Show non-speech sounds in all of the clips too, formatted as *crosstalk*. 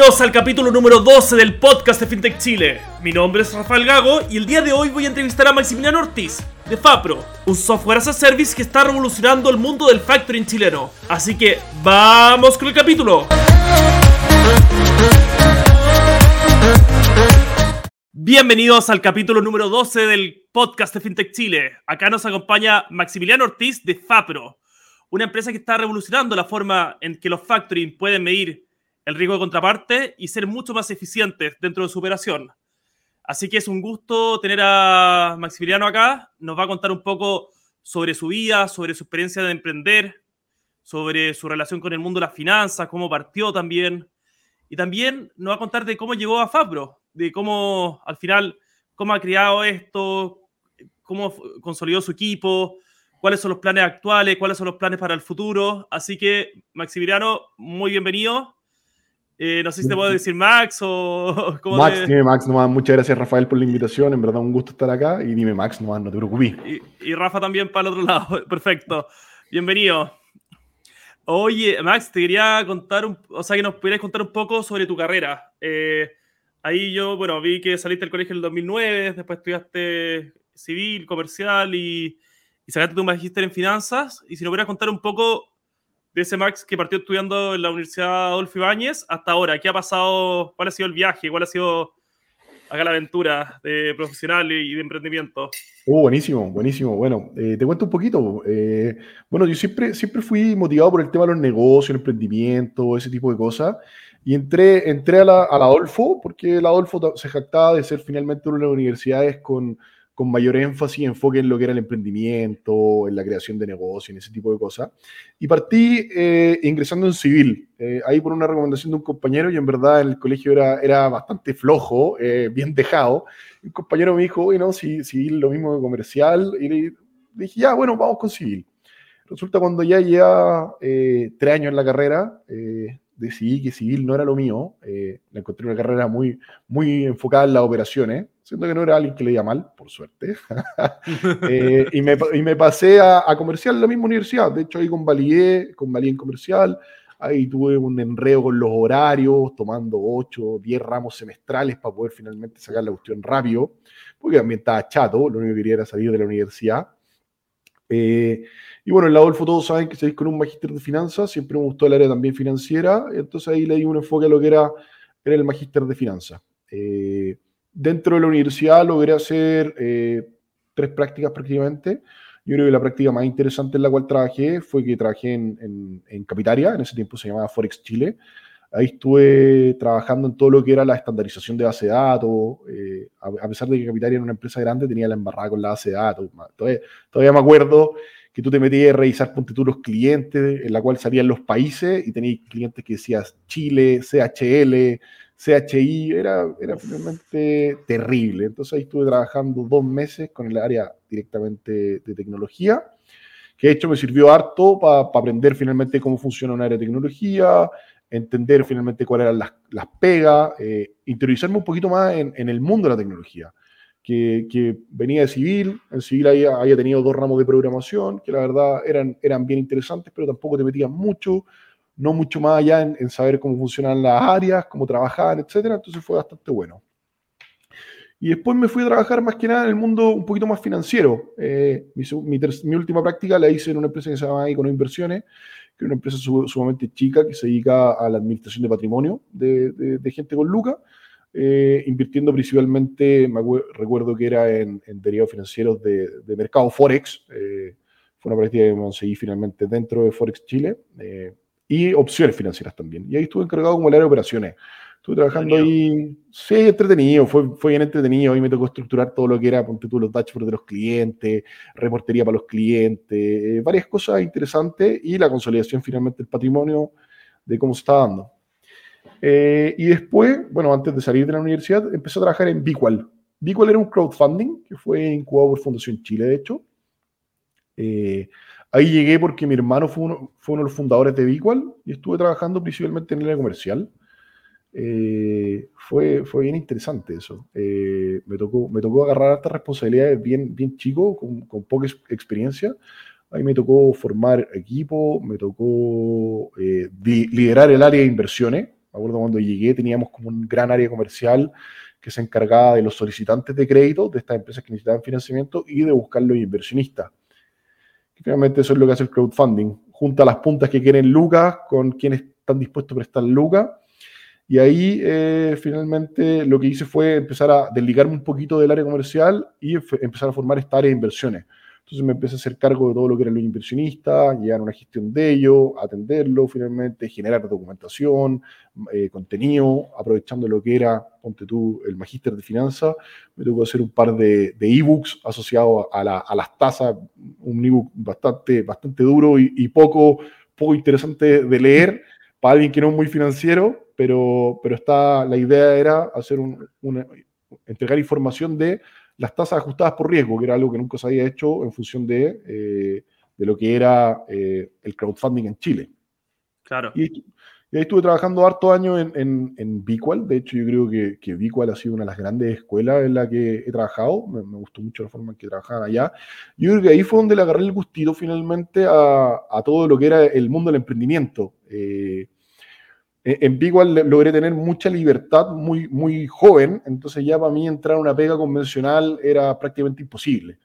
Bienvenidos al capítulo número 12 del podcast de FinTech Chile. Mi nombre es Rafael Gago y el día de hoy voy a entrevistar a Maximiliano Ortiz, de Fapro, un software as a service que está revolucionando el mundo del factoring chileno. Así que, ¡vamos con el capítulo! Bienvenidos al capítulo número 12 del podcast de FinTech Chile. Acá nos acompaña Maximiliano Ortiz de Fapro, una empresa que está revolucionando la forma en que los factoring pueden medir el riesgo de contraparte y ser mucho más eficientes dentro de su operación. Así que es un gusto tener a Maximiliano acá. Nos va a contar un poco sobre su vida, sobre su experiencia de emprender, sobre su relación con el mundo de las finanzas, cómo partió también. Y también nos va a contar de cómo llegó a Fabro, de cómo al final, cómo ha creado esto, cómo consolidó su equipo, cuáles son los planes actuales, cuáles son los planes para el futuro. Así que, Maximiliano, muy bienvenido. Eh, no sé si te puedo decir Max o... *laughs* ¿cómo Max, dime Max nomás. Muchas gracias Rafael por la invitación. En verdad un gusto estar acá. Y dime Max nomás, no te preocupes. Y, Rafa también para el otro lado. *laughs* Perfecto. Bienvenido. Oye, Max, te quería contar, un, o sea, que nos pudieras contar un poco sobre tu carrera. Eh, ahí yo, bueno, vi que saliste del colegio en el 2009, después estudiaste civil, comercial y, y sacaste tu magíster en finanzas. Y si nos pudieras contar un poco ese Max que partió estudiando en la Universidad Adolfo Ibáñez hasta ahora? ¿Qué ha pasado? ¿Cuál ha sido el viaje? ¿Cuál ha sido acá la aventura de profesional y de emprendimiento? Oh, buenísimo, buenísimo. Bueno, eh, te cuento un poquito. Eh, bueno, yo siempre, siempre fui motivado por el tema de los negocios, el emprendimiento, ese tipo de cosas. Y entré, entré a, la, a la Adolfo porque la Adolfo se jactaba de ser finalmente una de las universidades con con mayor énfasis y enfoque en lo que era el emprendimiento, en la creación de negocios, en ese tipo de cosas. Y partí eh, ingresando en civil, eh, ahí por una recomendación de un compañero, y en verdad el colegio era, era bastante flojo, eh, bien dejado. Un compañero me dijo, oye, no, civil lo mismo que comercial, y le dije, ya, bueno, vamos con civil. Resulta cuando ya lleva tres años en la carrera, decidí que civil no era lo mío. Eh, encontré una carrera muy, muy enfocada en las operaciones, siendo que no era alguien que leía mal, por suerte. *laughs* Eh, y, me, y, me, pasé a, a, comercial en la misma universidad. De hecho, ahí convalidé, convalidé en comercial. Ahí tuve un enredo con los horarios, tomando 8, 10 ramos semestrales para poder finalmente sacar la cuestión rápido, porque también estaba chato, lo único que quería era salir de la universidad. Eh, y bueno, en la Adolfo todos saben que seguís con un magíster de finanzas, siempre me gustó el área también financiera, entonces ahí le di un enfoque a lo que era, era el magíster de finanzas. Eh, dentro de la universidad logré hacer eh, tres prácticas prácticamente. Yo creo que la práctica más interesante en la cual trabajé fue que trabajé en, en, Capitaria, en ese tiempo se llamaba Forex Chile. Ahí estuve trabajando en todo lo que era la estandarización de base de datos. Eh, a, pesar de que Capitaria era una empresa grande, tenía la embarrada con la base de datos. Todavía, todavía me acuerdo que tú te metías a revisar, ponte tú, los clientes, en la cual salían los países y tenías clientes que decías Chile, CHL, CHI, era, era realmente terrible. Entonces ahí estuve trabajando dos meses con el área directamente de tecnología, que de hecho me sirvió harto para aprender finalmente cómo funciona un área de tecnología, entender finalmente cuáles eran las, las pegas, eh, interiorizarme un poquito más en, en el mundo de la tecnología que, venía de civil, en civil había, tenido dos ramos de programación, que la verdad eran, eran bien interesantes, pero tampoco te metían mucho, no mucho más allá en, saber cómo funcionan las áreas, cómo trabajar, etcétera, entonces fue bastante bueno. Y después me fui a trabajar más que nada en el mundo un poquito más financiero. Eh, mi, última práctica la hice en una empresa que se llama Icono Inversiones, que es una empresa sumamente chica que se dedica a la administración de patrimonio de, gente con Luca. Eh, invirtiendo principalmente, me recuerdo que era en, derivados financieros de, mercado Forex, eh, fue una práctica que conseguí finalmente dentro de Forex Chile, y opciones financieras también. Y ahí estuve encargado como el área de operaciones. Estuve trabajando ahí, sí, entretenido, fue, fue bien entretenido. Ahí me tocó estructurar todo lo que era, ponte tú, los dashboards de los clientes, reportería para los clientes, varias cosas interesantes y la consolidación finalmente del patrimonio de cómo se está dando. Eh, y después, bueno, antes de salir de la universidad, empecé a trabajar en Biqual. Biqual era un crowdfunding que fue incubado por Fundación Chile, de hecho. Eh, ahí llegué porque mi hermano fue uno, fue uno, de los fundadores de Biqual y estuve trabajando principalmente en el área comercial. Eh, fue, fue bien interesante eso. me, tocó, me tocó agarrar estas responsabilidades bien, bien chico, con, con poca experiencia. Ahí me tocó formar equipo, me tocó liderar el área de inversiones Me acuerdo cuando llegué teníamos como un gran área comercial que se encargaba de los solicitantes de crédito de estas empresas que necesitaban financiamiento y de buscar los inversionistas. Finalmente eso es lo que hace el crowdfunding. Junta las puntas que quieren lucas con quienes están dispuestos a prestar lucas. Y ahí eh, finalmente lo que hice fue empezar a desligarme un poquito del área comercial y empezar a formar esta área de inversiones. Entonces me empecé a hacer cargo de todo lo que eran los inversionistas, llevar una gestión de ello, atenderlo finalmente, generar documentación, eh, contenido, aprovechando lo que era, ponte tú, el magíster de finanzas. Me que hacer un par de ebooks asociados a, las tasas, un ebook bastante, bastante duro y, poco, poco interesante de leer para alguien que no es muy financiero, pero, pero está, la idea era hacer un, entregar información de las tasas ajustadas por riesgo, que era algo que nunca se había hecho en función de, eh, de lo que era eh, el crowdfunding en Chile. Claro. Y, ahí estuve trabajando harto años en, en, en De hecho, yo creo que, que ha sido una de las grandes escuelas en la que he trabajado. Me, gustó mucho la forma en que trabajaban allá. Yo creo que ahí fue donde le agarré el gustito finalmente a, a todo lo que era el mundo del emprendimiento. Eh, eh, en Bigual logré tener mucha libertad muy, muy joven, entonces ya para mí entrar a una pega convencional era prácticamente imposible.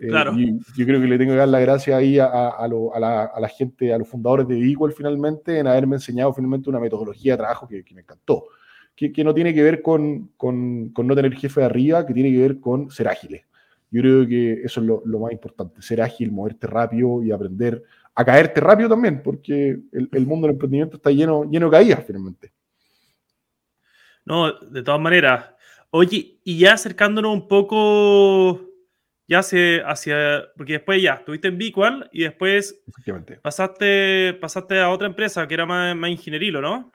Eh, claro. yo creo que le tengo que dar la gracia ahí a, a, la, gente, a los fundadores de Bigual finalmente, en haberme enseñado finalmente una metodología de trabajo que, me encantó. Que, que, no tiene que ver con, con, con, no tener jefe de arriba, que tiene que ver con ser ágiles. Yo creo que eso es lo, lo más importante, ser ágil, moverte rápido y aprender a caerte rápido también, porque el, mundo del emprendimiento está lleno, lleno de caídas finalmente. No, de todas maneras. Oye, y ya acercándonos un poco ya hacia, hacia porque después ya estuviste en Bicual y después pasaste, pasaste a otra empresa que era más, más ingenierilo, ¿no?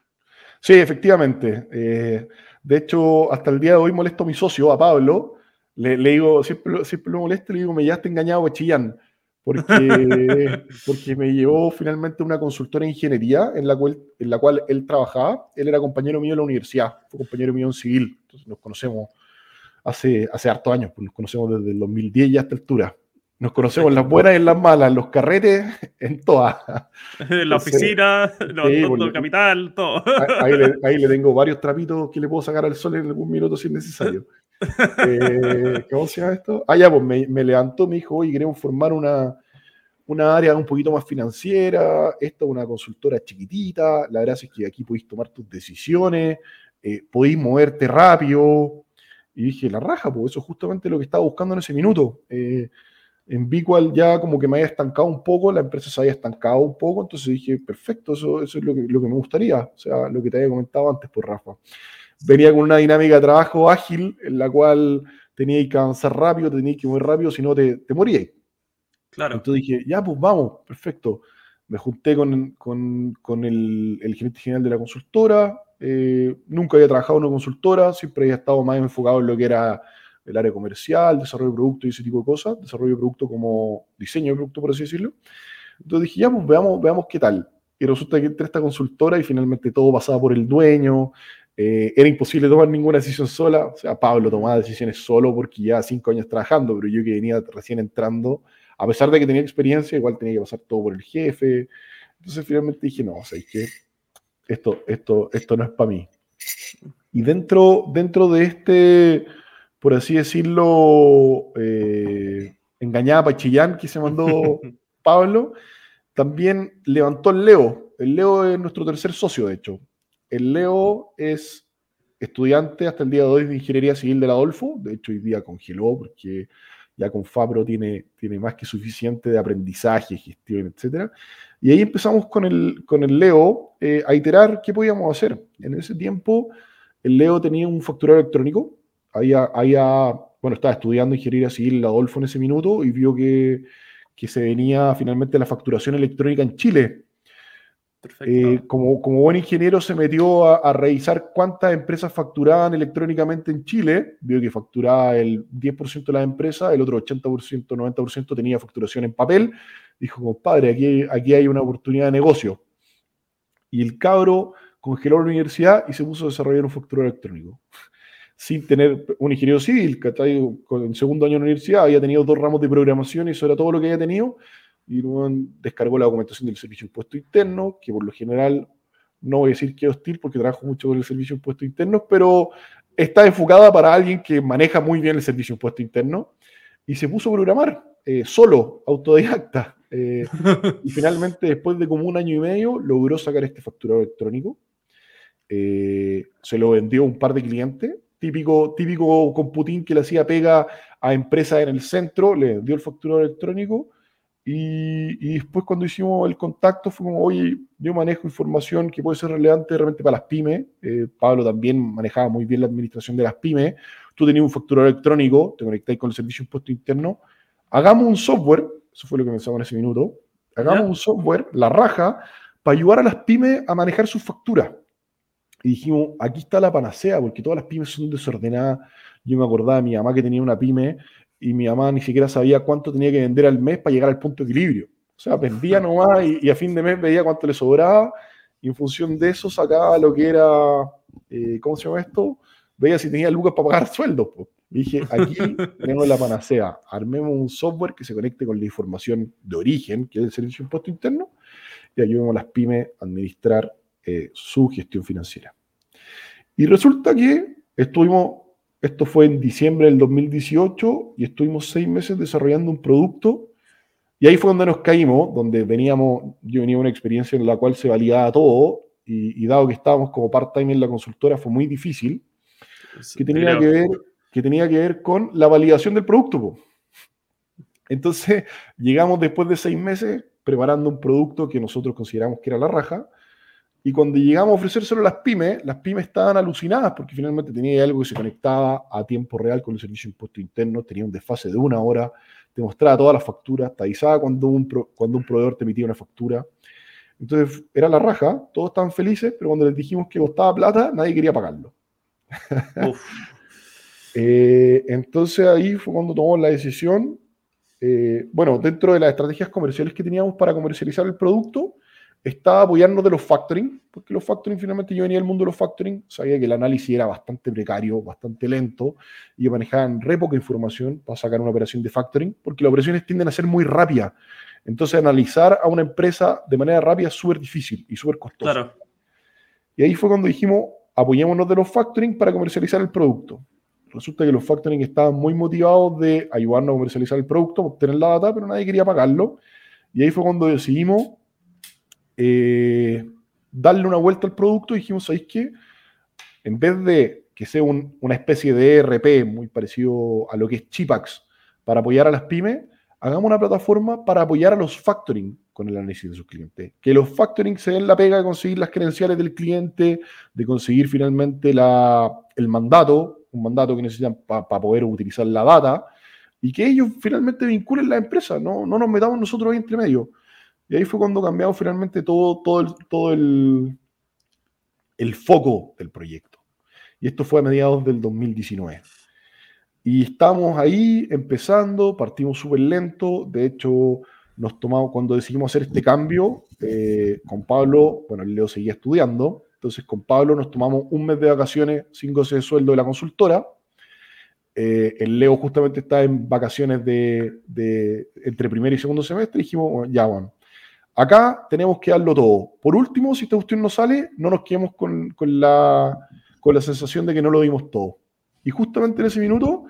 Sí, efectivamente. Eh, de hecho, hasta el día de hoy molesto a mi socio, a Pablo. Le, digo, siempre, siempre lo molesto, le digo, me ya está engañado Chillán porque, *laughs* porque me llevó finalmente una consultora de ingeniería en la, cual, en la cual él trabajaba. Él era compañero mío de la universidad, fue compañero mío en civil, entonces nos conocemos hace, hace hartos años, pues nos conocemos desde el 2010 y hasta altura. Nos conocemos en las buenas y en las malas, en los carretes, *laughs* en todas. *laughs* En la oficina, en el capital, todo. Ahí le, ahí le, tengo varios trapitos que le puedo sacar al sol en algún minuto si es necesario. ¿Cómo se llama esto? Ah, ya, pues me, levantó, me dijo, oye, queremos formar una, una área un poquito más financiera, esta es una consultora chiquitita, la verdad es que aquí podéis tomar tus decisiones, eh, podéis moverte rápido. Y dije, la raja, pues eso es justamente lo que estaba buscando en ese minuto. Eh, en Bicual ya como que me había estancado un poco, la empresa se había estancado un poco, entonces dije, perfecto, eso, es lo que, lo que me gustaría, o sea, lo que te había comentado antes por Rafa venía con una dinámica de trabajo ágil en la cual teníais que avanzar rápido, teníais que mover rápido, si no te, te moríais. Claro. Entonces dije, ya, pues vamos, perfecto. Me junté con, con, con el, el, gerente general de la consultora. Eh, nunca había trabajado en una consultora, siempre había estado más enfocado en lo que era el área comercial, desarrollo de producto y ese tipo de cosas, desarrollo de producto como diseño de producto, por así decirlo. Entonces dije, ya, pues veamos, veamos qué tal. Y resulta que entré a esta consultora y finalmente todo pasaba por el dueño, eh, era imposible tomar ninguna decisión sola. O sea, Pablo tomaba decisiones solo porque ya cinco años trabajando, pero yo que venía recién entrando, a pesar de que tenía experiencia, igual tenía que pasar todo por el jefe. Entonces finalmente dije, no, o sea, que esto, esto, esto no es para mí. Y dentro, dentro de este, por así decirlo, eh, engañada Pachillán que se mandó *laughs* Pablo, también levantó el Leo. El Leo es nuestro tercer socio, de hecho. El Leo es estudiante hasta el día de hoy de Ingeniería Civil del Adolfo, de hecho hoy día congeló porque ya con Fabro tiene, tiene más que suficiente de aprendizaje, gestión, etc. Y ahí empezamos con el, con el Leo eh, a iterar qué podíamos hacer. En ese tiempo, el Leo tenía un facturero electrónico, había, había, bueno, estaba estudiando Ingeniería Civil del Adolfo en ese minuto y vio que, que se venía finalmente la facturación electrónica en Chile eh, como, buen ingeniero se metió a, revisar cuántas empresas facturaban electrónicamente en Chile. Vio que facturaba el 10% de las empresas, el otro 80%, 90% tenía facturación en papel. Dijo, compadre, aquí, aquí hay una oportunidad de negocio. Y el cabro congeló la universidad y se puso a desarrollar un facturero electrónico. Sin tener un ingeniero civil, que en segundo año de universidad había tenido dos ramos de programación y eso era todo lo que había tenido y descargó la documentación del servicio de impuesto interno, que por lo general no voy a decir que hostil porque trabajo mucho con el servicio de impuestos internos, pero está enfocada para alguien que maneja muy bien el servicio de impuestos internos y se puso a programar eh, solo, autodidacta. Eh, *laughs* y finalmente, después de como un año y medio, logró sacar este facturado electrónico. Eh, se lo vendió a un par de clientes, típico, típico computín que le hacía pega a empresas en el centro, le dio el facturado electrónico y, después cuando hicimos el contacto fue como, oye, yo manejo información que puede ser relevante realmente para las pymes. Eh, Pablo también manejaba muy bien la administración de las pymes. Tú tenías un facturador electrónico, te conectáis con el servicio de impuesto interno. Hagamos un software, eso fue lo que pensamos en ese minuto. Hagamos un software, la raja, para ayudar a las pymes a manejar sus facturas. Y dijimos, aquí está la panacea, porque todas las pymes son desordenadas. Yo me acordaba de mi mamá que tenía una pyme y mi mamá ni siquiera sabía cuánto tenía que vender al mes para llegar al punto de equilibrio. O sea, vendía nomás y, a fin de mes veía cuánto le sobraba y en función de eso sacaba lo que era, eh, ¿cómo se llama esto? Veía si tenía lucas para pagar sueldos. Y dije, aquí *laughs* tenemos la panacea, armemos un software que se conecte con la información de origen, que es el Servicio de Impuesto Interno, y ayudemos a las pymes a administrar eh, su gestión financiera. Y resulta que estuvimos esto fue en diciembre del 2018 y estuvimos seis meses desarrollando un producto. Y ahí fue donde nos caímos, donde veníamos, yo venía una experiencia en la cual se validaba todo y, dado que estábamos como part-time en la consultora fue muy difícil, que, tenía que, ver, que tenía que ver con la validación del producto. Entonces llegamos después de seis meses preparando un producto que nosotros consideramos que era la raja, y cuando llegamos a ofrecérselo a las pymes, las pymes estaban alucinadas porque finalmente tenía algo que se conectaba a tiempo real con el servicio de impuesto interno, tenía un desfase de una hora, te mostraba todas las facturas, te avisaba cuando un, cuando un proveedor te emitía una factura. Entonces era la raja, todos estaban felices, pero cuando les dijimos que costaba plata, nadie quería pagarlo. *laughs* Eh, entonces ahí fue cuando tomamos la decisión. Eh, bueno, dentro de las estrategias comerciales que teníamos para comercializar el producto, está apoyarnos de los factoring, porque los factoring finalmente yo venía del mundo de los factoring, sabía que el análisis era bastante precario, bastante lento, y manejaban re poca información para sacar una operación de factoring, porque las operaciones tienden a ser muy rápidas. Entonces, analizar a una empresa de manera rápida es súper difícil y súper costoso. Claro. Y ahí fue cuando dijimos, apoyémonos de los factoring para comercializar el producto. Resulta que los factoring estaban muy motivados de ayudarnos a comercializar el producto, obtener la data, pero nadie quería pagarlo. Y ahí fue cuando decidimos eh, darle una vuelta al producto dijimos, ¿sabéis qué? En vez de que sea una especie de ERP muy parecido a lo que es Chipax para apoyar a las pymes, hagamos una plataforma para apoyar a los factoring con el análisis de sus clientes. Que los factoring se den la pega de conseguir las credenciales del cliente, de conseguir finalmente el mandato, un mandato que necesitan para poder utilizar la data, y que ellos finalmente vinculen la empresa, no, no nos metamos nosotros ahí entre medio. Y ahí fue cuando cambiamos finalmente todo, todo, el, todo el, el foco del proyecto. Y esto fue a mediados del 2019. Y estamos ahí empezando, partimos súper lento. De hecho, nos tomamos, cuando decidimos hacer este cambio, eh, con Pablo, bueno, Leo seguía estudiando. Entonces, con Pablo nos tomamos un mes de vacaciones sin goce de sueldo de la consultora. Eh, el Leo justamente está en vacaciones de, de, entre primer y segundo semestre. Dijimos, ya, bueno, Acá tenemos que darlo todo. Por último, si esta cuestión no sale, no nos quedemos con, la, con la sensación de que no lo dimos todo. Y justamente en ese minuto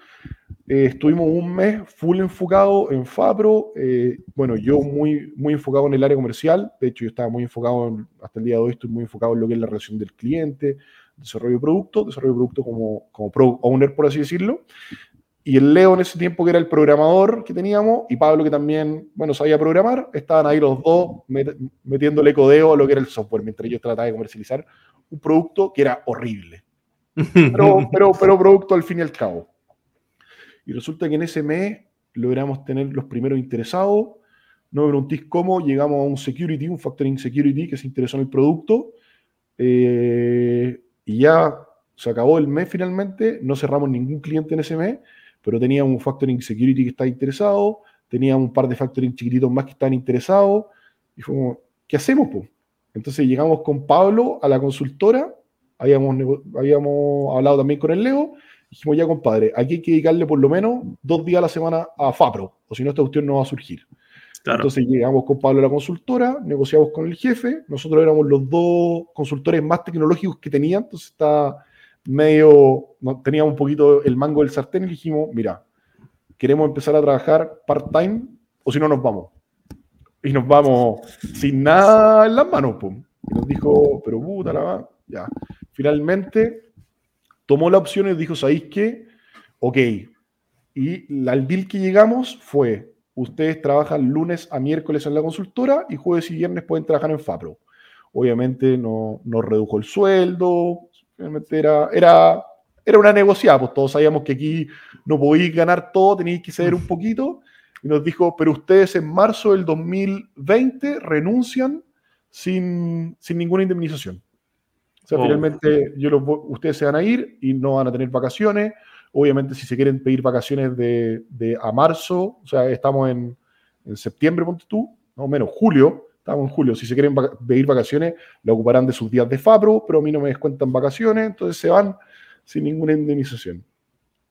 eh, estuvimos un mes full enfocado en FAPRO. Eh, bueno, yo muy, muy enfocado en el área comercial. De hecho, yo estaba muy enfocado, hasta el día de hoy estoy muy enfocado en lo que es la relación del cliente, desarrollo de producto, desarrollo de producto como, como pro owner, por así decirlo y el Leo en ese tiempo que era el programador que teníamos y Pablo que también, bueno, sabía programar, estaban ahí los dos metiéndole codeo a lo que era el software mientras yo trataba de comercializar un producto que era horrible. Pero, *laughs* pero, pero producto al fin y al cabo. Y resulta que en ese mes logramos tener los primeros interesados. No me preguntéis cómo, llegamos a un security, un factoring security que se interesó en el producto. Eh, y ya se acabó el mes finalmente, no cerramos ningún cliente en ese mes pero teníamos un factoring security que estaba interesado, teníamos un par de factoring chiquititos más que estaban interesados, y fue ¿qué hacemos? pues? Entonces llegamos con Pablo a la consultora, habíamos, habíamos hablado también con el Leo, dijimos ya compadre, aquí hay que dedicarle por lo menos dos días a la semana a FAPRO, o si no esta cuestión no va a surgir. Entonces llegamos con Pablo a la consultora, negociamos con el jefe, nosotros éramos los dos consultores más tecnológicos que tenía, entonces está medio, teníamos un poquito el mango del sartén y dijimos, mira, queremos empezar a trabajar part-time o si no nos vamos. Y nos vamos sin nada en las manos. Pum. Y nos dijo, pero puta la ya. Finalmente tomó la opción y dijo, ¿sabéis qué? Ok. Y el deal que llegamos fue, ustedes trabajan lunes a miércoles en la consultora y jueves y viernes pueden trabajar en FAPRO. Obviamente no, nos redujo el sueldo, era, era, era una negociada, pues todos sabíamos que aquí no podíais ganar todo, teníais que ceder un poquito. Y nos dijo, pero ustedes en marzo del 2020 renuncian sin, sin ninguna indemnización. O sea, oh. finalmente yo ustedes se van a ir y no van a tener vacaciones. Obviamente, si se quieren pedir vacaciones de, de a marzo, o sea, estamos en, en septiembre, ponte tú, más o menos julio, estamos en julio. Si se quieren pedir vacaciones, lo ocuparán de sus días de FAPRO, pero a mí no me descuentan vacaciones, entonces se van sin ninguna indemnización.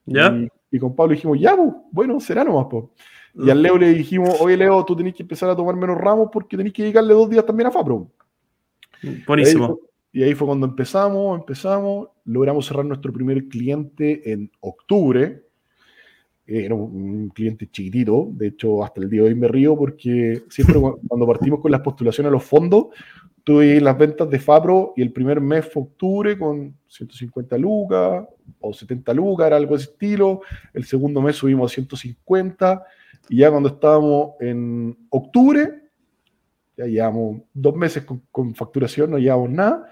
¿Ya? Y, con Pablo dijimos, ya, pues, bueno, será nomás, pues. Y al Leo le dijimos, oye Leo, tú tenés que empezar a tomar menos ramos porque tenés que dedicarle dos días también a FAPRO. Buenísimo. Y ahí, fue, cuando empezamos, empezamos, logramos cerrar nuestro primer cliente en octubre. Era un, cliente chiquitito, de hecho hasta el día de hoy me río porque siempre *laughs* cuando partimos con las postulaciones a los fondos, tuve las ventas de Fabro y el primer mes fue octubre con 150 lucas o 70 lucas, era algo de ese estilo. El segundo mes subimos a 150 y ya cuando estábamos en octubre, ya llevamos dos meses con, facturación, no llevamos nada.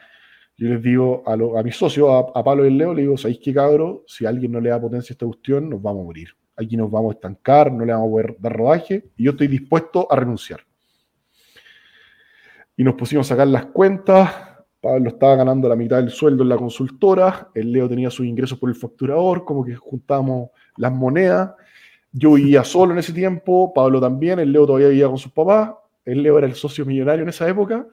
Yo les digo a, a mis socios, a, Pablo y Leo, le digo, ¿sabéis qué cabro? Si alguien no le da potencia a esta cuestión, nos vamos a morir. Aquí nos vamos a estancar, no le vamos a poder dar rodaje y yo estoy dispuesto a renunciar. Y nos pusimos a sacar las cuentas. Pablo estaba ganando la mitad del sueldo en la consultora, el Leo tenía sus ingresos por el facturador, como que juntamos las monedas yo vivía solo en ese tiempo, Pablo también, el Leo todavía vivía con sus papás, el Leo era el socio millonario en esa época,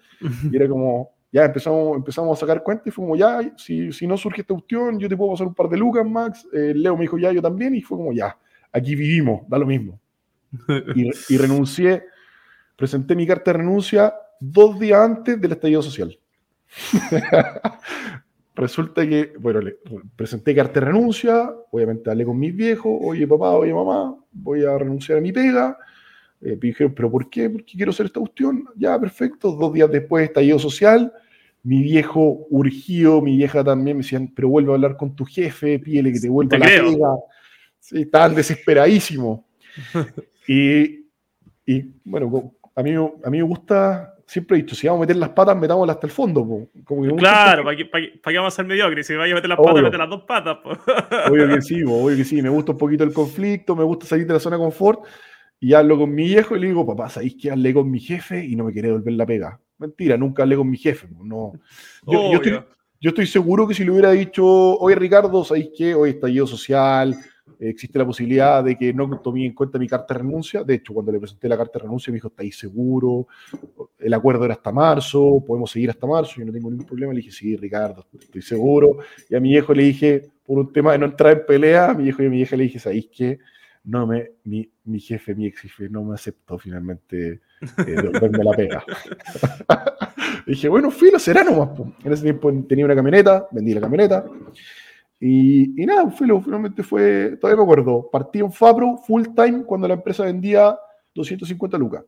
y era como, ya empezamos, empezamos a sacar cuentas y fue como, ya, si, si no surge esta cuestión, yo te puedo pasar un par de lucas, Max. El Leo me dijo, ya, yo también, y fue como, ya, aquí vivimos, da lo mismo. Y, y renuncié, presenté mi carta de renuncia dos días antes del estallido social. *laughs* Resulta que, bueno, le presenté carta de renuncia, obviamente hablé con mis viejos, oye papá, oye mamá, voy a renunciar a mi pega. Eh, me dijeron, ¿pero por qué? Porque quiero hacer esta cuestión. Ya, perfecto. Dos días después, estallido social. Mi viejo urgido, mi vieja también me decían, pero vuelve a hablar con tu jefe, pídele que te vuelva la pega. Sí, estaban desesperadísimos. *laughs* y, y, bueno, a mí, a mí me gusta siempre he dicho, si vamos a meter las patas, metámoslas hasta el fondo. Como claro, ¿para qué, vamos a ser mediocres? Si vaya a meter las patas, mete las dos patas. *laughs* Obvio que sí, obvio que sí. Me gusta un poquito el conflicto, me gusta salir de la zona de confort. Y hablo con mi viejo y le digo, papá, ¿sabéis que hablé con mi jefe y no me quiere devolver la pega? Mentira, nunca hablé con mi jefe. No. Yo, estoy, yo estoy, seguro que si le hubiera dicho, oye Ricardo, ¿sabéis qué? Hoy estallido social, existe la posibilidad de que no tomé en cuenta mi carta de renuncia. De hecho, cuando le presenté la carta de renuncia, me dijo, ¿estáis seguro? El acuerdo era hasta marzo, podemos seguir hasta marzo, yo no tengo ningún problema. Le dije, sí, Ricardo, estoy seguro. Y a mi viejo le dije, por un tema de no entrar en pelea, a mi viejo y a mi hija le dije, ¿sabéis qué? No me, mi, mi jefe, mi ex jefe, no me aceptó finalmente eh, la pega. *laughs* dije, bueno, filo, será nomás. En ese tiempo tenía una camioneta, vendí la camioneta. Y, y nada, finalmente fue, todavía me acuerdo, partí en Fabro full time cuando la empresa vendía 250 lucas.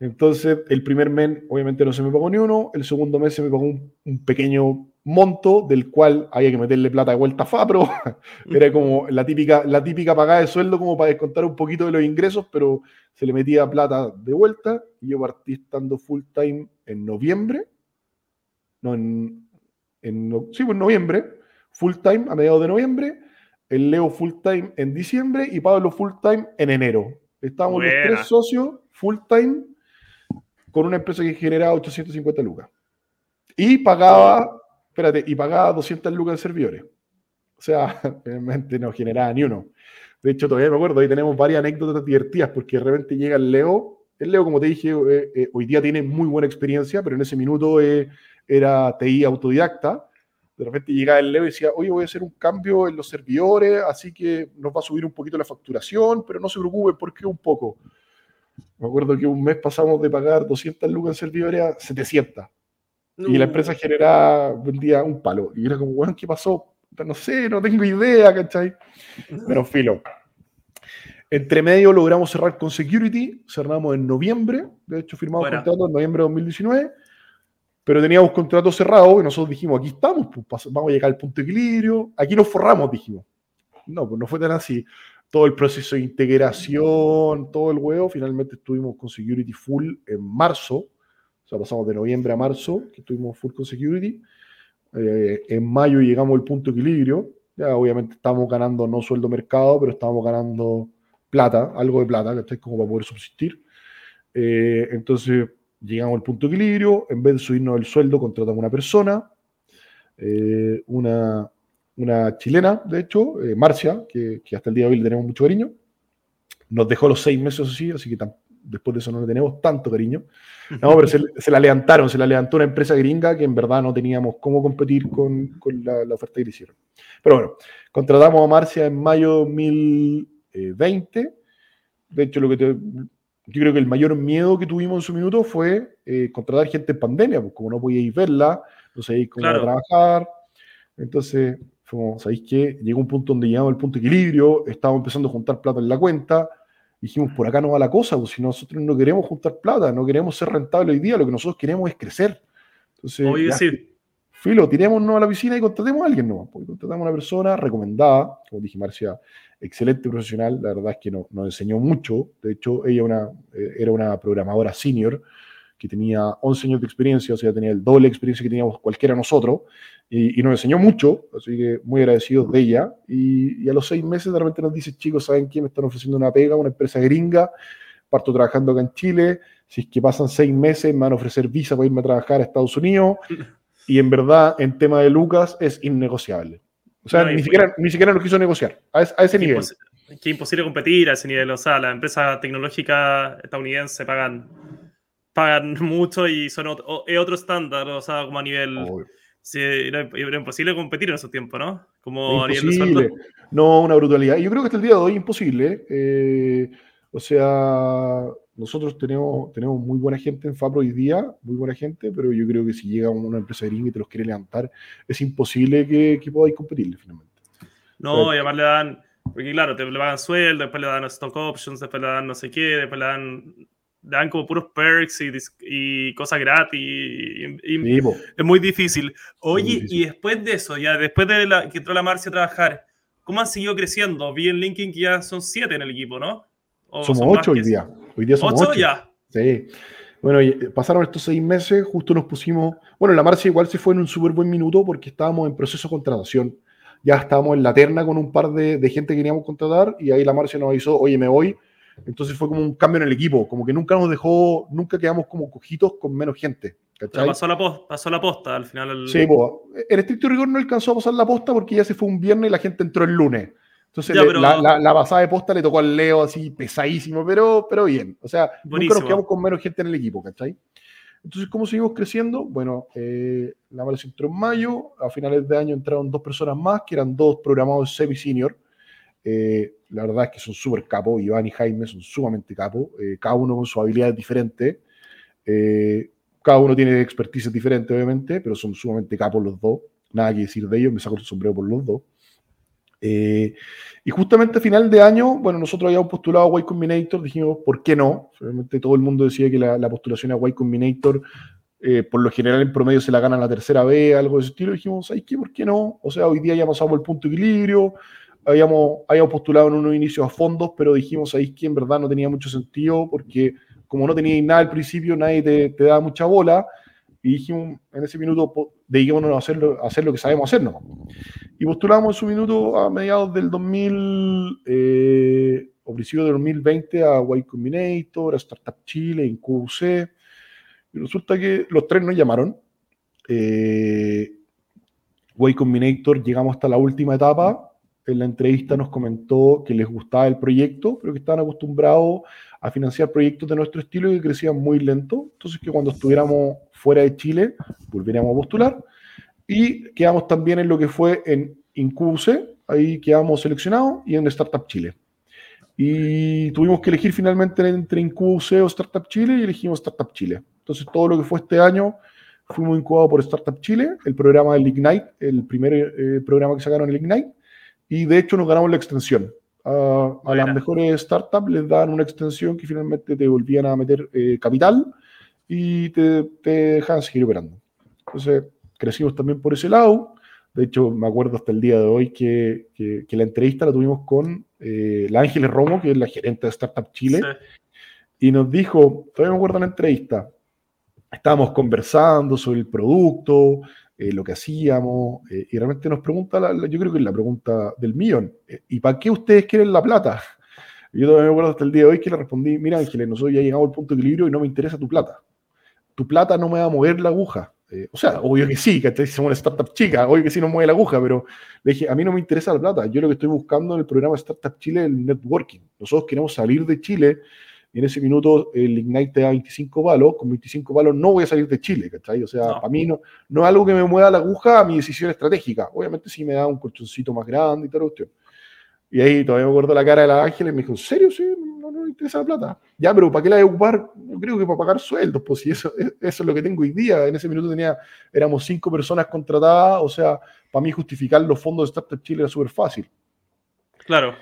Entonces, el primer mes obviamente no se me pagó ni uno, el segundo mes se me pagó un, pequeño monto del cual había que meterle plata de vuelta a Fabro. *laughs* Era como la típica, la típica pagada de sueldo como para descontar un poquito de los ingresos, pero se le metía plata de vuelta y yo partí estando full time en noviembre. No, en, en sí, pues en noviembre full time a mediados de noviembre, el Leo full time en diciembre y Pablo full time en enero. Estábamos los tres socios full time con una empresa que generaba 850 lucas. Y pagaba, espérate, y pagaba 200 lucas de servidores. O sea, *laughs* realmente no generaba ni uno. De hecho, todavía me acuerdo, ahí tenemos varias anécdotas divertidas porque de repente llega el Leo. El Leo, como te dije, eh, eh, hoy día tiene muy buena experiencia, pero en ese minuto eh, era TI autodidacta de repente llegaba el Leo y decía, oye, voy a hacer un cambio en los servidores, así que nos va a subir un poquito la facturación, pero no se preocupe, porque un poco. Me acuerdo que un mes pasamos de pagar 200 lucas en servidores a 700. Y la empresa generaba, vendía un palo. Y era como, bueno, ¿qué pasó? No sé, no tengo idea, ¿cachai? Pero filo. Entre medio logramos cerrar con Security, cerramos en noviembre, de hecho firmamos contrato en noviembre de 2019, pero teníamos contrato cerrado y nosotros dijimos, aquí estamos, pues, vamos a llegar al punto de equilibrio, aquí nos forramos, dijimos. No, pues no fue tan así. Todo el proceso de integración, todo el huevo, finalmente estuvimos con Security Full en marzo, o sea, pasamos de noviembre a marzo, que estuvimos full con Security. Eh, en mayo llegamos al punto de equilibrio, ya obviamente estamos ganando no sueldo mercado, pero estábamos ganando plata, algo de plata, que estáis como para poder subsistir. Eh, entonces llegamos al punto de equilibrio, en vez de subirnos el sueldo, contratamos una persona, eh, una, chilena, de hecho, eh, Marcia, que, hasta el día de hoy tenemos mucho cariño. Nos dejó los seis meses así, así que después de eso no le tenemos tanto cariño. No, pero se, la levantaron, se la levantó una empresa gringa que en verdad no teníamos cómo competir con, la, oferta que le hicieron. Pero bueno, contratamos a Marcia en mayo de 2000 20. Eh, de hecho, lo que yo creo que el mayor miedo que tuvimos en su minuto fue eh, contratar gente en pandemia, porque como no podíais verla, no sabíais cómo trabajar. Entonces, ¿sabéis qué? Llegó un punto donde llegamos al punto de equilibrio, estábamos empezando a juntar plata en la cuenta, dijimos, por acá no va la cosa, pues si nosotros no queremos juntar plata, no queremos ser rentables hoy día, lo que nosotros queremos es crecer. Entonces, Oye, sí. Filo, tirémonos a la piscina y contratemos a alguien, ¿no? Porque contratamos a una persona recomendada, como dije Marcia, excelente profesional, la verdad es que no, nos enseñó mucho, de hecho ella una, eh, era una programadora senior que tenía 11 años de experiencia, o sea, tenía el doble de experiencia que teníamos cualquiera nosotros, y, nos enseñó mucho, así que muy agradecidos de ella, y, a los seis meses de repente nos dice, chicos, ¿saben qué? Me están ofreciendo una pega, una empresa gringa, parto trabajando acá en Chile, si es que pasan seis meses me van a ofrecer visa para irme a trabajar a Estados Unidos, *laughs* y en verdad, en tema de Lucas, es innegociable. O sea, ni, siquiera, ni siquiera nos quiso negociar a, ese nivel. Qué imposible competir a ese nivel. O sea, las empresas tecnológicas estadounidenses pagan, pagan *laughs* mucho y son otro, es otro estándar, o sea, como a nivel... Sí, era, imposible competir en esos tiempos, ¿no? Como a de No, una brutalidad. Yo creo que hasta el día de hoy imposible. Eh, o sea, nosotros tenemos, tenemos muy buena gente en Fapro hoy día, muy buena gente, pero yo creo que si llega una empresa gringa y te los quiere levantar, es imposible que, que podáis competirle finalmente. No, y además le dan, porque claro, te le pagan sueldo, después le dan stock options, después le dan no sé qué, después le dan, le dan como puros perks y, y cosas gratis. Y, es muy difícil. Oye, y después de eso, ya después de la, que entró la Marcia a trabajar, ¿cómo han seguido creciendo? Vi en LinkedIn que ya son siete en el equipo, ¿no? Somos ocho hoy día. Hoy día somos ocho. ya? Sí. Bueno, eh, pasaron estos seis meses, justo nos pusimos. Bueno, la marcha igual se fue en un súper buen minuto porque estábamos en proceso de contratación. Ya estábamos en la terna con un par de, gente que queríamos contratar y ahí la marcha nos avisó, oye, me voy. Entonces fue como un cambio en el equipo, como que nunca nos dejó, nunca quedamos como cojitos con menos gente. pasó la, posta, pasó la posta al final. Sí, pues, en estricto rigor no alcanzó a pasar la posta porque ya se fue un viernes y la gente entró el lunes. Entonces la, pasada de posta le tocó al Leo así pesadísimo, pero, pero bien. O sea, nunca nos quedamos con menos gente en el equipo, ¿cachai? Entonces, ¿cómo seguimos creciendo? Bueno, eh, la Mala entró en mayo, a finales de año entraron dos personas más, que eran dos programados semi-senior. Eh, la verdad es que son súper capos, Iván y Jaime son sumamente capos, eh, cada uno con su habilidad diferente. cada uno tiene expertise diferente, obviamente, pero son sumamente capos los dos. Nada que decir de ellos, me saco el sombrero por los dos. Eh, y justamente a final de año, bueno, nosotros habíamos postulado a Y Combinator, dijimos, ¿por qué no? Obviamente todo el mundo decía que la, postulación a Y Combinator, eh, por lo general en promedio se la gana la tercera vez, algo de ese estilo. dijimos, ¿sabes qué? ¿Por qué no? O sea, hoy día ya pasamos el punto de equilibrio, habíamos, habíamos postulado en unos inicios a fondos, pero dijimos, ¿sabéis que en verdad no tenía mucho sentido? Porque como no teníais nada al principio, nadie te, te daba mucha bola y dijimos en ese minuto, dediquémonos a hacer, lo, hacer lo que sabemos hacer, ¿no? Y postulamos en su minuto a mediados del 2000, eh, o del 2020 a Y Combinator, a Startup Chile, QC. Y resulta que los tres nos llamaron. Eh, y Combinator llegamos hasta la última etapa. En la entrevista nos comentó que les gustaba el proyecto, pero que estaban acostumbrados a financiar proyectos de nuestro estilo y que crecían muy lento. Entonces que cuando estuviéramos fuera de Chile, volveríamos a postular. Y quedamos también en lo que fue en Incuse, ahí quedamos seleccionados, y en Startup Chile. Y tuvimos que elegir finalmente entre IncubaUC o Startup Chile y elegimos Startup Chile. Entonces, todo lo que fue este año fuimos incubados por Startup Chile, el programa del Ignite, el primer eh, programa que sacaron el Ignite, y de hecho nos ganamos la extensión. A, las mejores startups les dan una extensión que finalmente te volvían a meter eh, capital y te, te dejan seguir operando. Entonces, crecimos también por ese lado. De hecho, me acuerdo hasta el día de hoy que, que, la entrevista la tuvimos con eh, la Ángeles Romo, que es la gerente de Startup Chile, y nos dijo, todavía me acuerdo la entrevista, estábamos conversando sobre el producto, eh, lo que hacíamos, eh, y realmente nos pregunta, yo creo que es la pregunta del millón, ¿y para qué ustedes quieren la plata? yo todavía me acuerdo hasta el día de hoy que le respondí, mira Ángeles, nosotros ya llegamos al punto de equilibrio y no me interesa tu plata. Tu plata no me va a mover la aguja. Eh, o sea, obvio que sí, que somos una startup chica, obvio que sí nos mueve la aguja, pero le dije, a mí no me interesa la plata. Yo lo que estoy buscando en el programa Startup Chile es el networking. Nosotros queremos salir de Chile y en ese minuto el Ignite te da 25 palos. Con 25 palos no voy a salir de Chile, ¿cachai? O sea, a mí no, no es algo que me mueva la aguja a mi decisión estratégica. Obviamente sí me da un colchoncito más grande y tal Y ahí todavía me acuerdo la cara de la Ángeles y me dijo, ¿en serio? Sí, no me interesa la plata. Ya, pero ¿para qué la voy a ocupar? Yo creo que para pagar sueldos, pues si eso, eso es lo que tengo hoy día. En ese minuto tenía, éramos cinco personas contratadas, o sea, para mí justificar los fondos de Startup Chile era súper fácil. Claro.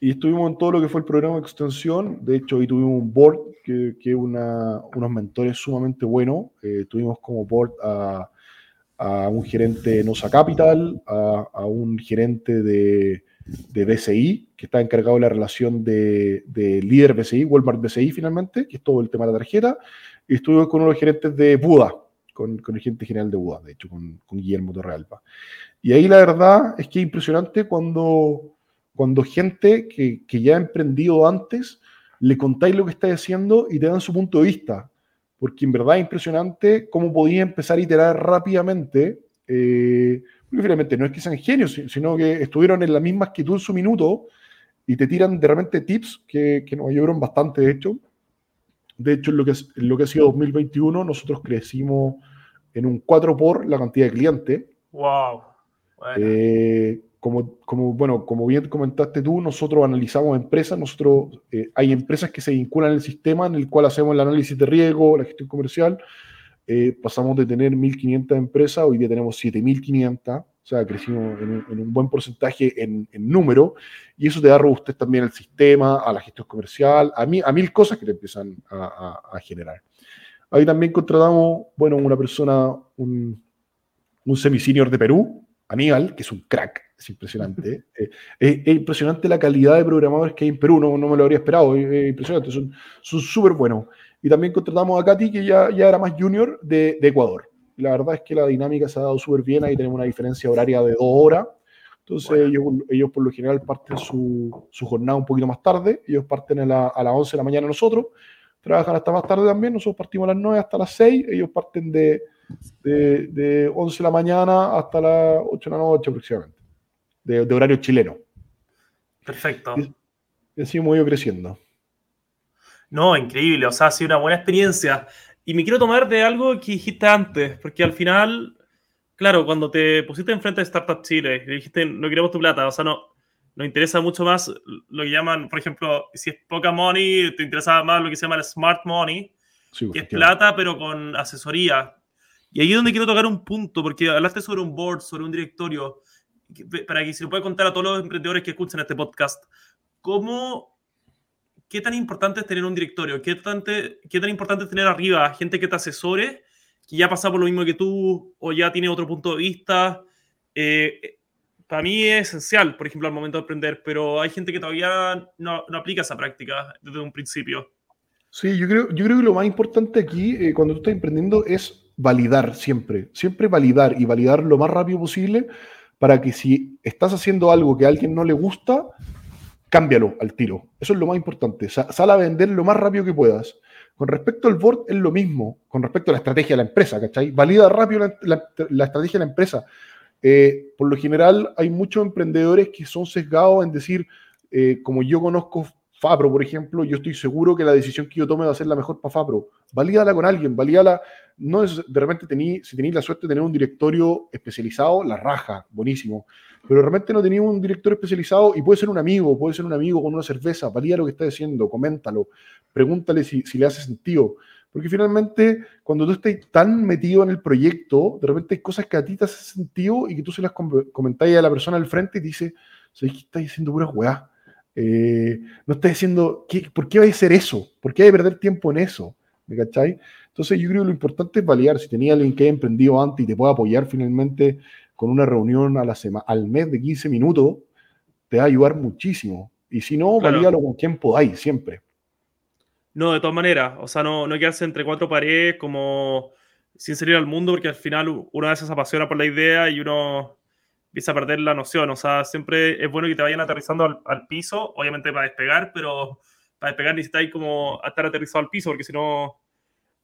Y estuvimos en todo lo que fue el programa de extensión. De hecho, hoy tuvimos un board que, que una, unos mentores sumamente buenos. Eh, tuvimos como board a, a, un gerente de Nosa Capital, a, a un gerente de, de BCI, que está encargado de la relación de, líder BCI, Walmart BCI finalmente, que es todo el tema de la tarjeta, y estuve con uno de gerentes de Buda, con, con el gerente general de Buda, de hecho, con, con, Guillermo Torrealba. Y ahí la verdad es que es impresionante cuando, cuando gente que, que ya ha emprendido antes, le contáis lo que estáis haciendo y te dan su punto de vista, porque en verdad es impresionante cómo podía empezar a iterar rápidamente eh, finalmente no es que sean genios, sino que estuvieron en la misma tú en su minuto y te tiran de repente tips que, que nos ayudaron bastante, de hecho. De hecho, en lo que, lo que ha sido 2021, nosotros crecimos en un 4 por la cantidad de clientes. ¡Wow! Eh, como, como, bueno, como bien comentaste tú, nosotros analizamos empresas, nosotros eh, hay empresas que se vinculan al sistema en el cual hacemos el análisis de riesgo, la gestión comercial, eh, pasamos de tener 1.500 empresas, hoy día tenemos 7.500, o sea, crecimos en un, buen porcentaje en, número, y eso te da robustez también al sistema, a la gestión comercial, a, mí, a mil cosas que te empiezan a, generar. Ahí también contratamos, bueno, una persona, un, un semi-senior de Perú, Aníbal, que es un crack, es impresionante. *laughs* Eh, es, impresionante la calidad de programadores que hay en Perú, no, no me lo habría esperado, es, impresionante, son súper buenos. Y también contratamos a Katy, que ya, ya era más junior de, de Ecuador. la verdad es que la dinámica se ha dado súper bien, ahí tenemos una diferencia horaria de dos horas. Entonces ellos, ellos, por lo general parten su, su, jornada un poquito más tarde, ellos parten a, la, a las 11 de la mañana nosotros, trabajan hasta más tarde también, nosotros partimos a las 9 hasta las 6, ellos parten de, de, de 11 de la mañana hasta las 8 de la noche aproximadamente, de, de horario chileno. Perfecto. Y, y así hemos ido creciendo. No, increíble, o sea, ha sido una buena experiencia. Y me quiero tomar de algo que dijiste antes, porque al final, claro, cuando te pusiste enfrente de Startup Chile y dijiste, no queremos tu plata, o sea, no, nos interesa mucho más lo que llaman, por ejemplo, si es poca money, te interesa más lo que se llama el smart money, que es plata, pero con asesoría. Y ahí es donde quiero tocar un punto, porque hablaste sobre un board, sobre un directorio, para que se lo pueda contar a todos los emprendedores que escuchan este podcast. ¿Cómo ¿qué tan importante es tener un directorio? ¿Qué ¿Qué tan importante es tener arriba gente que te asesore, que ya pasa por lo mismo que tú o ya tiene otro punto de vista? Eh, para mí es esencial, por ejemplo, al momento de aprender, pero hay gente que todavía no, no aplica esa práctica desde un principio. Sí, yo creo, yo creo que lo más importante aquí, eh, cuando tú estás emprendiendo, es validar siempre, siempre validar y validar lo más rápido posible para que si estás haciendo algo que a alguien no le gusta, cámbialo al tiro. Eso es lo más importante. Sal a vender lo más rápido que puedas. Con respecto al board es lo mismo, con respecto a la estrategia de la empresa, ¿cachai? Valida rápido la, estrategia de la empresa. Eh, por lo general hay muchos emprendedores que son sesgados en decir, eh, como yo conozco Fabro, por ejemplo, yo estoy seguro que la decisión que yo tome va a ser la mejor para Fabro. Valídala con alguien, valídala, no es, de repente tení, si tenéis la suerte de tener un directorio especializado, la raja, buenísimo. Pero de repente no tenéis un director especializado y puede ser un amigo, puede ser un amigo con una cerveza, valía lo que está diciendo, coméntalo, pregúntale si, si le hace sentido. Porque finalmente, cuando tú estás tan metido en el proyecto, de repente hay cosas que a ti te hacen sentido y que tú se las comentáis a la persona al frente y dice, ¿sabes qué estás diciendo pura weá? Eh, no estás diciendo, ¿por qué vais a hacer eso? ¿Por qué hay que perder tiempo en eso? ¿Me cachai? Entonces yo creo que lo importante es validar. Si tenía alguien que haya emprendido antes y te pueda apoyar finalmente con una reunión a la semana, al mes de 15 minutos, te va a ayudar muchísimo. Y si no, valídalo con quien podáis, siempre. No, de todas maneras. O sea, no, no quedarse entre cuatro paredes como sin salir al mundo, porque al final uno a veces se apasiona por la idea y uno empieza a perder la noción. O sea, siempre es bueno que te vayan aterrizando al, piso, obviamente para despegar, pero para despegar necesitáis como estar aterrizado al piso, porque si no,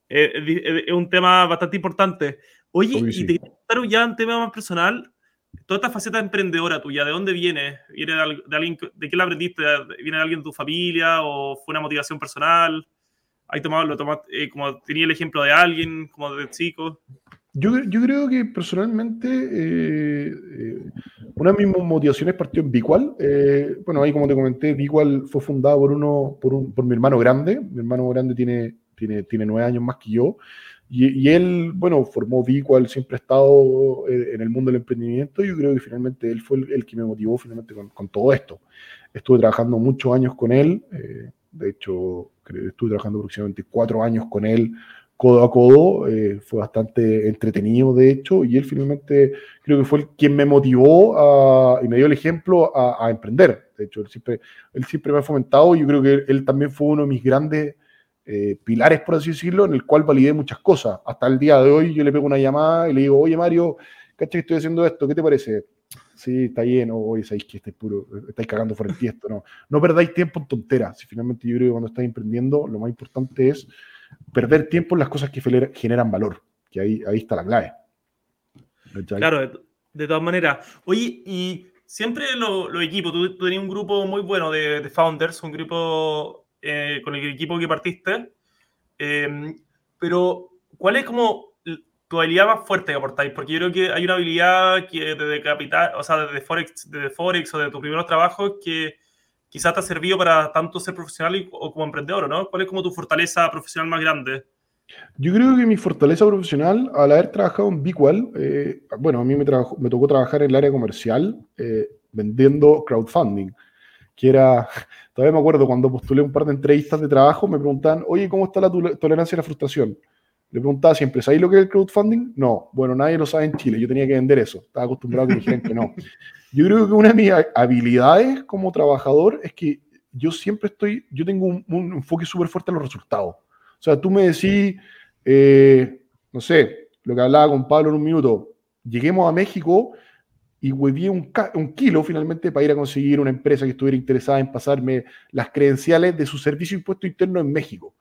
eh, es, un tema bastante importante. Oye, y te quiero ya un tema más personal. Toda esta faceta emprendedora tuya, ¿de dónde viene? ¿Viene de, alguien, de qué la aprendiste? ¿Viene de alguien de tu familia o fue una motivación personal? ¿Hay tomado, lo tomaste, eh, como tenía el ejemplo de alguien, como de chico? Yo, yo creo que personalmente eh, eh, una de mis motivaciones partió en Bicual. Eh, bueno, ahí como te comenté, Bicual fue fundado por, uno, por, un, por mi hermano grande. Mi hermano grande tiene, tiene, tiene nueve años más que yo. Y, y él, bueno, formó Bicual, siempre ha estado en el mundo del emprendimiento. Y yo creo que finalmente él fue el, que me motivó finalmente con, con, todo esto. Estuve trabajando muchos años con él. de hecho, estuve trabajando aproximadamente cuatro años con él codo a codo, eh, fue bastante entretenido de hecho, y él finalmente creo que fue el, quien me motivó y me dio el ejemplo a, emprender. De hecho, él siempre, él siempre me ha fomentado, yo creo que él, también fue uno de mis grandes eh, pilares, por así decirlo, en el cual validé muchas cosas. Hasta el día de hoy yo le pego una llamada y le digo, oye Mario, ¿cachai que estoy haciendo esto? ¿Qué te parece? Sí, está lleno, oye, sabéis que estáis puro, estáis cagando fuera el tiesto, no. No perdáis tiempo en tonteras. Si finalmente yo creo que cuando estáis emprendiendo, lo más importante es perder tiempo en las cosas que generan valor, que ahí, ahí está la clave. Claro, de, todas maneras. Oye, y siempre los equipos, tú, tenías un grupo muy bueno de, founders, un grupo eh, con el equipo que partiste, em, pero ¿cuál es como tu habilidad más fuerte que aportáis? Porque yo creo que hay una habilidad que desde capital, o sea, desde Forex, desde Forex o de tus primeros trabajos que quizás te ha servido para tanto ser profesional o como emprendedor, ¿no? ¿Cuál es como tu fortaleza profesional más grande? Yo creo que mi fortaleza profesional, al haber trabajado en Biqual, eh, bueno, a mí me, me, tocó trabajar en el área comercial eh, vendiendo crowdfunding, que era, *laughs* todavía me acuerdo cuando postulé un par de entrevistas de trabajo, me preguntaban, oye, ¿cómo está la tolerancia a la frustración? Le preguntaba siempre, ¿sabéis lo que es el crowdfunding? No, bueno, nadie lo sabe en Chile, yo tenía que vender eso, estaba acostumbrado a que me dijeran que no. *laughs* Yo creo que una de mis habilidades como trabajador es que yo siempre estoy, yo tengo un, enfoque súper fuerte en los resultados. O sea, tú me decís, eh, no sé, lo que hablaba con Pablo en un minuto, lleguemos a México y hueví un, un, kilo finalmente para ir a conseguir una empresa que estuviera interesada en pasarme las credenciales de su servicio de impuesto interno en México.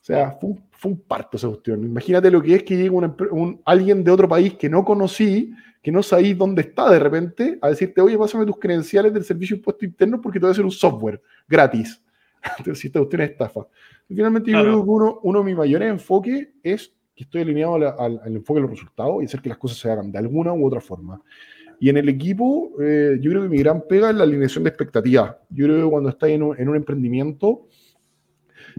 O sea, fue un, parto esa cuestión. Imagínate lo que es que llegue un, alguien de otro país que no conocí que no sabéis dónde está de repente, a decirte, oye, pásame tus credenciales del servicio de impuesto interno porque te voy a hacer un software gratis. *laughs* Entonces, esta cuestión es estafa. finalmente, yo creo que uno, uno de mis mayores enfoques es que estoy alineado al, enfoque de los resultados y hacer que las cosas se hagan de alguna u otra forma. Y en el equipo, eh, yo creo que mi gran pega es la alineación de expectativas. Yo creo que cuando estáis en un, en emprendimiento,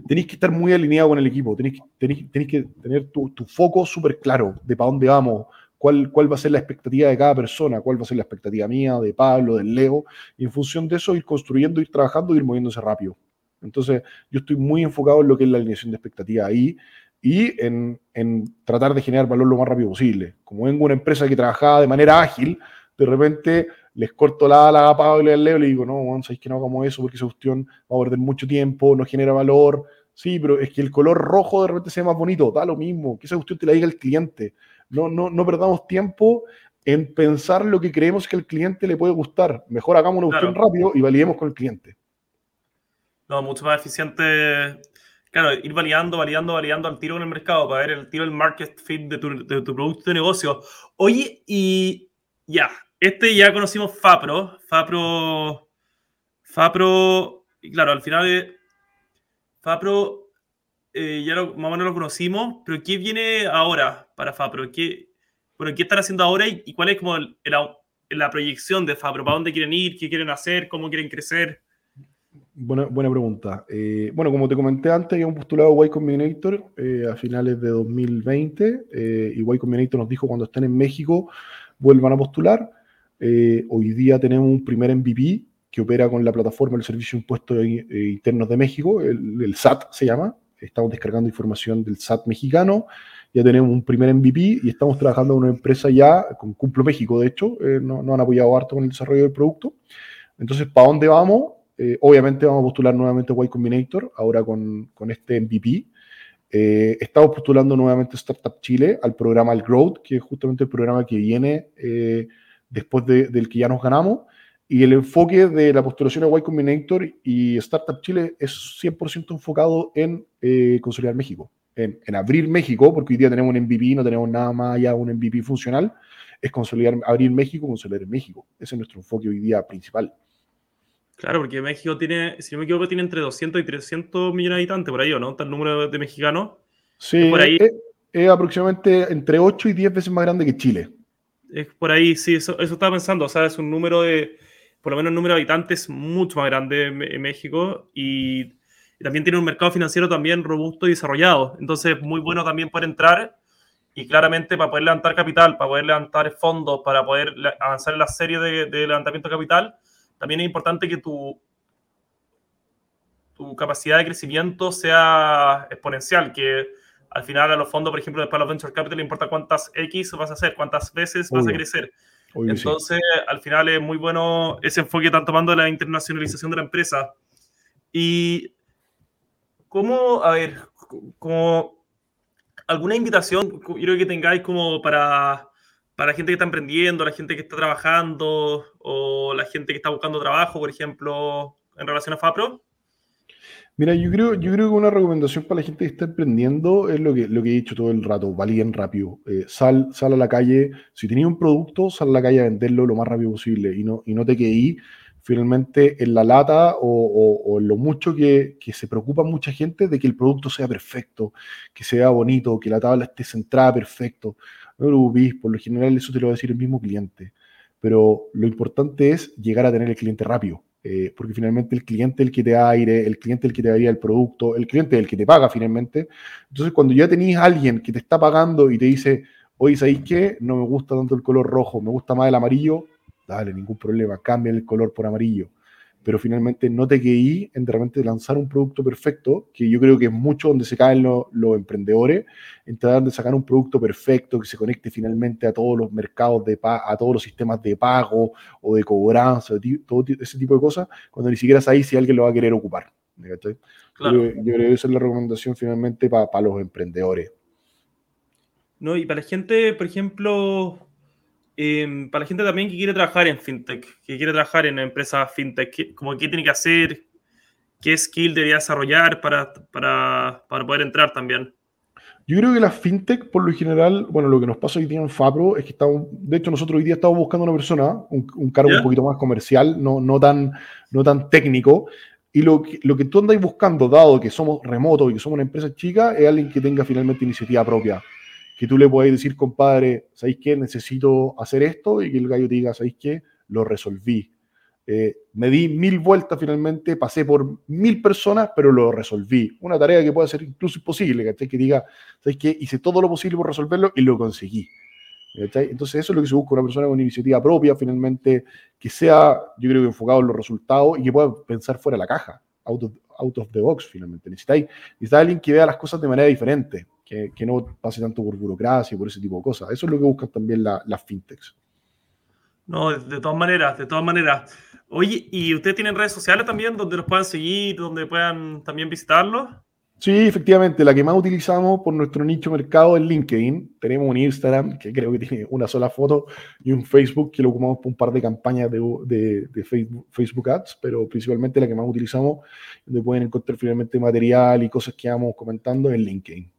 tenéis que estar muy alineado con el equipo, tenéis, tenéis, que tener tu, tu foco súper claro de para dónde vamos, cuál, va a ser la expectativa de cada persona, cuál va a ser la expectativa mía, de Pablo, del Leo, y en función de eso ir construyendo, ir trabajando, ir moviéndose rápido. Entonces, yo estoy muy enfocado en lo que es la alineación de expectativa ahí y en, tratar de generar valor lo más rápido posible. Como vengo una empresa que trabajaba de manera ágil, de repente les corto la ala a Pablo y al Leo y le digo, no, Juan, sabéis que no hagamos eso porque esa cuestión va a perder mucho tiempo, no genera valor. Sí, pero es que el color rojo de repente se ve más bonito, da lo mismo, que esa cuestión te la diga el cliente. No, no, no perdamos tiempo en pensar lo que creemos que al cliente le puede gustar. Mejor hagamos una cuestión rápido y validemos con el cliente. No, mucho más eficiente. Claro, ir validando, validando, validando al tiro en el mercado para ver el tiro del market fit de tu, de tu producto de negocio. Oye, y ya, este ya conocimos Fapro. Fapro. Fapro. Y claro, al final de. Fapro eh, ya lo, más o menos lo conocimos, pero ¿qué viene ahora para Fapro? ¿Qué, bueno, ¿qué están haciendo ahora y, cuál es como la proyección de Fapro? ¿Para dónde quieren ir? ¿Qué quieren hacer? ¿Cómo quieren crecer? Buena, buena pregunta. Eh, bueno, como te comenté antes, habíamos postulado Y Combinator eh, a finales de 2020 eh, y Y Combinator nos dijo cuando estén en México vuelvan a postular. hoy día tenemos un primer MVP que opera con la plataforma del Servicio de Impuestos Internos de México, el, el, SAT se llama. Estamos descargando información del SAT mexicano. Ya tenemos un primer MVP y estamos trabajando con una empresa ya, con Cumplo México, de hecho, no, no han apoyado harto con el desarrollo del producto. Entonces, ¿para dónde vamos? Eh, obviamente vamos a postular nuevamente Y Combinator, ahora con, con este MVP. Eh, estamos postulando nuevamente Startup Chile al programa El Growth, que es justamente el programa que viene eh, después del que ya nos ganamos. Y el enfoque de la postulación a Y Combinator y Startup Chile es 100% enfocado en consolidar México, en, en, abrir México, porque hoy día tenemos un MVP, no tenemos nada más allá un MVP funcional, es consolidar, abrir México, consolidar México. Ese es nuestro enfoque hoy día principal. Claro, porque México tiene, si no me equivoco, tiene entre 200 y 300 millones de habitantes por ahí, ¿o no? Está el número de mexicanos. Sí, por ahí. Es, aproximadamente entre 8 y 10 veces más grande que Chile. Es por ahí, sí, eso, estaba pensando. O sea, es un número de, por lo menos un número de habitantes mucho más grande en, México y, también tiene un mercado financiero también robusto y desarrollado. Entonces, muy bueno también para entrar y claramente para poder levantar capital, para poder levantar fondos, para poder avanzar en la serie de, de levantamiento de capital también es importante que tu, tu capacidad de crecimiento sea exponencial, que al final a los fondos, por ejemplo, después a los venture capital le importa cuántas X vas a hacer, cuántas veces vas a crecer. Entonces, al final es muy bueno ese enfoque que están tomando la internacionalización de la empresa. Y cómo, a ver, como alguna invitación, quiero que tengáis como para para la gente que está emprendiendo, la gente que está trabajando o la gente que está buscando trabajo, por ejemplo, en relación a FAPRO? Mira, yo creo, yo creo que una recomendación para la gente que está emprendiendo es lo que, lo que he dicho todo el rato, valían rápido. Eh, sal, sal a la calle, si tenías un producto, sal a la calle a venderlo lo más rápido posible y no, y no te quedes finalmente en la lata o, en lo mucho que, que, se preocupa mucha gente de que el producto sea perfecto, que sea bonito, que la tabla esté centrada perfecto no lo por lo general eso te lo va a decir el mismo cliente. Pero lo importante es llegar a tener el cliente rápido, eh, porque finalmente el cliente es el que te da aire, el cliente es el que te daría el producto, el cliente es el que te paga finalmente. Entonces, cuando ya tenéis alguien que te está pagando y te dice, oye, ¿sabéis qué? No me gusta tanto el color rojo, me gusta más el amarillo, dale, ningún problema, cambia el color por amarillo pero finalmente no te quedé en de repente lanzar un producto perfecto, que yo creo que es mucho donde se caen los, emprendedores, en tratar de sacar un producto perfecto que se conecte finalmente a todos los mercados, de a todos los sistemas de pago o de cobranza, todo ese tipo de cosas, cuando ni siquiera sabéis si alguien lo va a querer ocupar. Claro. Yo, creo que esa es la recomendación finalmente para los emprendedores. No, y para la gente, por ejemplo, Em, para la gente también que quiere trabajar en fintech, que quiere trabajar en empresas fintech, como qué tiene que hacer, qué skill debería desarrollar para, para, para, poder entrar también. Yo creo que las fintech, por lo general, bueno, lo que nos pasa hoy día en Fabro es que estamos, de hecho, nosotros hoy día estamos buscando una persona, un, cargo un poquito más comercial, no, no, tan, no tan técnico, y lo que, lo que tú andas buscando, dado que somos remotos y que somos una empresa chica, es alguien que tenga finalmente iniciativa propia que tú le puedes decir, compadre, ¿sabéis qué? Necesito hacer esto y que el gallo te diga, ¿sabéis qué? Lo resolví. Eh, me di mil vueltas finalmente, pasé por mil personas, pero lo resolví. Una tarea que puede ser incluso imposible, ¿cachai? Que diga, ¿sabéis qué? Hice todo lo posible por resolverlo y lo conseguí. Entonces eso es lo que se busca, una persona con iniciativa propia, finalmente, que sea, yo creo que enfocado en los resultados y que pueda pensar fuera de la caja, out of, out of the box, finalmente. Necesitáis, necesitáis alguien que vea las cosas de manera diferente que, no pase tanto por burocracia y por ese tipo de cosas. Eso es lo que buscan también las fintechs. No, de, todas maneras, de todas maneras. Oye, ¿y ustedes tienen redes sociales también donde los puedan seguir, donde puedan también visitarlos? Sí, efectivamente, la que más utilizamos por nuestro nicho mercado es LinkedIn. Tenemos un Instagram que creo que tiene una sola foto y un Facebook que lo ocupamos por un par de campañas de, de, Facebook, Facebook, Ads, pero principalmente la que más utilizamos, donde pueden encontrar finalmente material y cosas que vamos comentando en LinkedIn.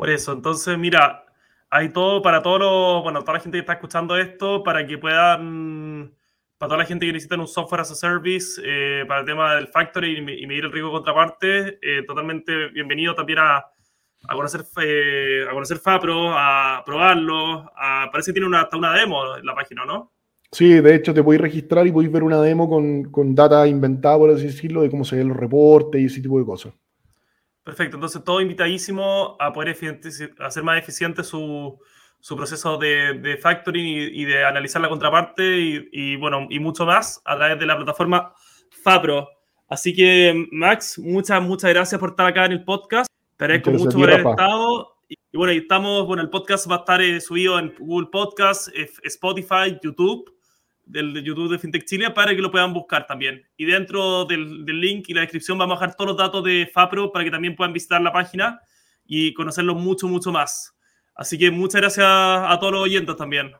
Por eso, entonces, mira, hay todo para todos los, bueno, toda la gente que está escuchando esto, para que puedan para toda la gente que necesita un software as a service eh, para el tema del factory y, medir el riesgo contraparte, eh, totalmente bienvenido también a, a conocer, eh, a conocer FAPRO, a probarlo. parece que tiene una, hasta una demo en la página, ¿no? Sí, de hecho te podéis registrar y podéis ver una demo con, con data inventada, por así decirlo, de cómo se ven los reportes y ese tipo de cosas. Perfecto, entonces todo invitadísimo a poder hacer más eficiente su, su proceso de, de factoring y, de analizar la contraparte y, bueno, y mucho más a través de la plataforma FAPRO. Así que, Max, muchas, muchas gracias por estar acá en el podcast. Te agradezco mucho por haber estado. Y, bueno, estamos, bueno, el podcast va a estar eh, subido en Google Podcast, Spotify, YouTube, del YouTube de FinTech Chile, para que lo puedan buscar también. Y dentro del, del link y la descripción vamos a dejar todos los datos de FAPRO para que también puedan visitar la página y conocerlo mucho, mucho más. Así que muchas gracias a todos los oyentes también.